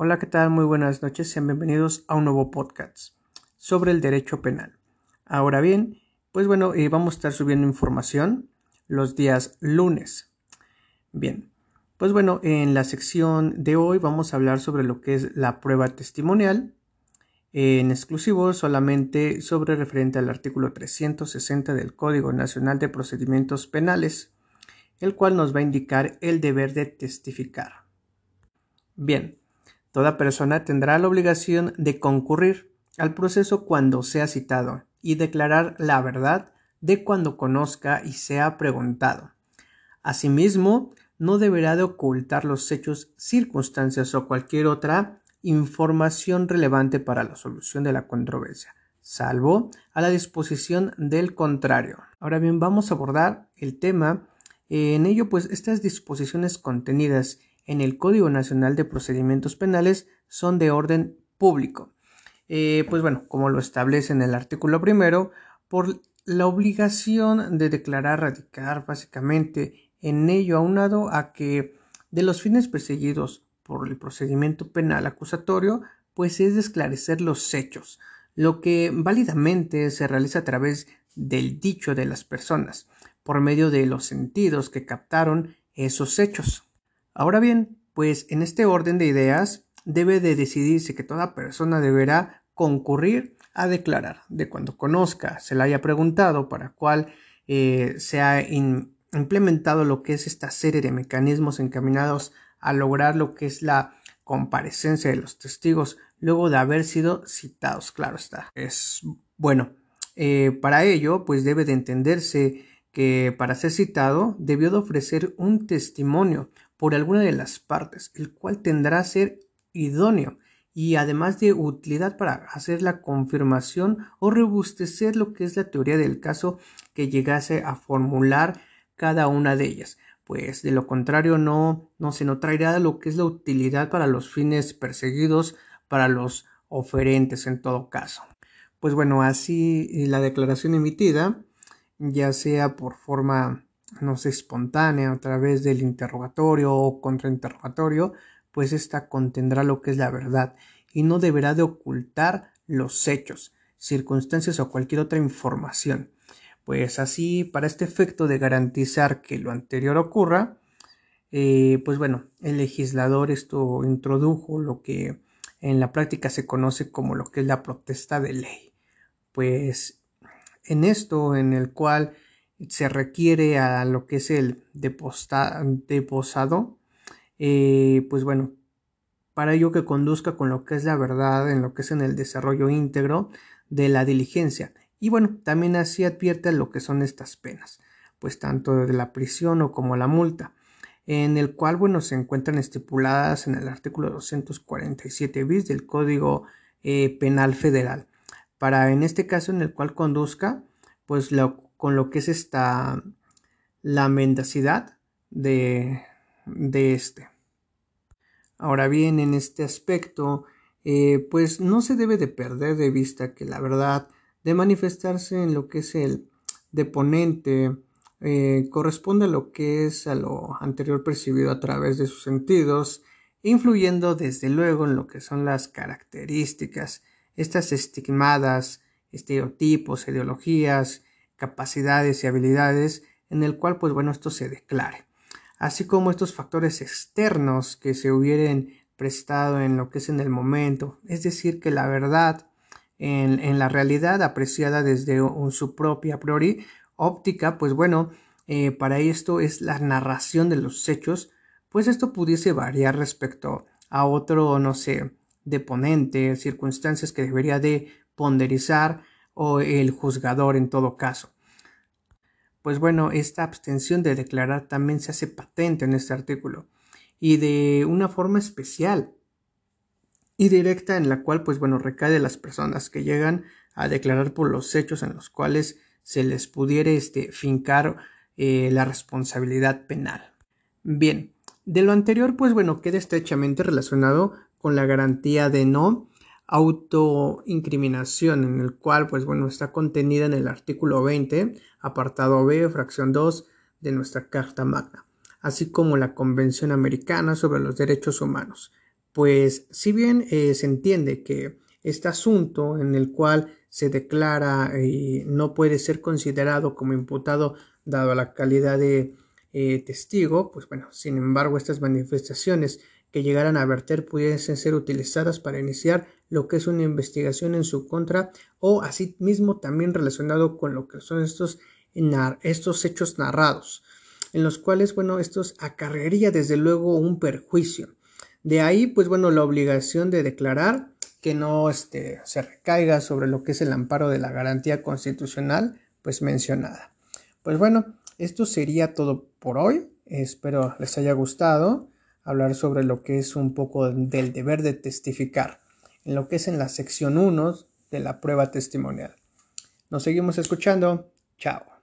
Hola, ¿qué tal? Muy buenas noches, sean bienvenidos a un nuevo podcast sobre el derecho penal. Ahora bien, pues bueno, eh, vamos a estar subiendo información los días lunes. Bien, pues bueno, en la sección de hoy vamos a hablar sobre lo que es la prueba testimonial, en exclusivo solamente sobre referente al artículo 360 del Código Nacional de Procedimientos Penales, el cual nos va a indicar el deber de testificar. Bien, toda persona tendrá la obligación de concurrir al proceso cuando sea citado y declarar la verdad de cuando conozca y sea preguntado. Asimismo, no deberá de ocultar los hechos, circunstancias o cualquier otra información relevante para la solución de la controversia, salvo a la disposición del contrario. Ahora bien, vamos a abordar el tema. En ello, pues estas disposiciones contenidas en el Código Nacional de Procedimientos Penales son de orden público. Eh, pues bueno, como lo establece en el artículo primero, por la obligación de declarar radicar básicamente en ello aunado a que de los fines perseguidos por el procedimiento penal acusatorio, pues es de esclarecer los hechos, lo que válidamente se realiza a través del dicho de las personas, por medio de los sentidos que captaron esos hechos. Ahora bien, pues en este orden de ideas debe de decidirse que toda persona deberá concurrir a declarar de cuando conozca, se le haya preguntado para cuál eh, se ha implementado lo que es esta serie de mecanismos encaminados a lograr lo que es la comparecencia de los testigos luego de haber sido citados. Claro está. Es bueno. Eh, para ello, pues debe de entenderse que para ser citado debió de ofrecer un testimonio por alguna de las partes, el cual tendrá ser idóneo y además de utilidad para hacer la confirmación o robustecer lo que es la teoría del caso que llegase a formular cada una de ellas pues de lo contrario no, no se nos traerá lo que es la utilidad para los fines perseguidos, para los oferentes en todo caso. Pues bueno, así eh, la declaración emitida, ya sea por forma, no sé, espontánea, a través del interrogatorio o contrainterrogatorio, pues esta contendrá lo que es la verdad y no deberá de ocultar los hechos, circunstancias o cualquier otra información pues así, para este efecto de garantizar que lo anterior ocurra, eh, pues bueno, el legislador esto introdujo lo que en la práctica se conoce como lo que es la protesta de ley. Pues en esto, en el cual se requiere a lo que es el deposado, eh, pues bueno, para ello que conduzca con lo que es la verdad, en lo que es en el desarrollo íntegro de la diligencia. Y bueno, también así advierte lo que son estas penas, pues tanto de la prisión o como la multa, en el cual, bueno, se encuentran estipuladas en el artículo 247 bis del Código eh, Penal Federal, para en este caso en el cual conduzca, pues con lo que es esta, la mendacidad de, de este. Ahora bien, en este aspecto, eh, pues no se debe de perder de vista que la verdad de manifestarse en lo que es el deponente, eh, corresponde a lo que es a lo anterior percibido a través de sus sentidos, influyendo desde luego en lo que son las características, estas estigmadas, estereotipos, ideologías, capacidades y habilidades, en el cual, pues bueno, esto se declare, así como estos factores externos que se hubieran prestado en lo que es en el momento, es decir, que la verdad en, la realidad apreciada desde su propia priori óptica, pues bueno, eh, para esto es la narración de los hechos, pues esto pudiese variar respecto a otro, no sé, deponente, circunstancias que debería de ponderizar o el juzgador en todo caso. Pues bueno, esta abstención de declarar también se hace patente en este artículo y de una forma especial y directa en la cual pues bueno recae las personas que llegan a declarar por los hechos en los cuales se les pudiera este, fincar eh, la responsabilidad penal. Bien, de lo anterior pues bueno queda estrechamente relacionado con la garantía de no autoincriminación en el cual pues bueno está contenida en el artículo 20 apartado B fracción 2 de nuestra Carta Magna así como la Convención Americana sobre los Derechos Humanos. Pues si bien eh, se entiende que este asunto en el cual se declara y no puede ser considerado como imputado dado la calidad de eh, testigo, pues bueno, sin embargo estas manifestaciones que llegaran a verter pudiesen ser utilizadas para iniciar lo que es una investigación en su contra o asimismo también relacionado con lo que son estos, estos hechos narrados, en los cuales, bueno, estos acarrearía desde luego un perjuicio. De ahí, pues bueno, la obligación de declarar que no este, se recaiga sobre lo que es el amparo de la garantía constitucional, pues mencionada. Pues bueno, esto sería todo por hoy. Espero les haya gustado hablar sobre lo que es un poco del deber de testificar, en lo que es en la sección 1 de la prueba testimonial. Nos seguimos escuchando. Chao.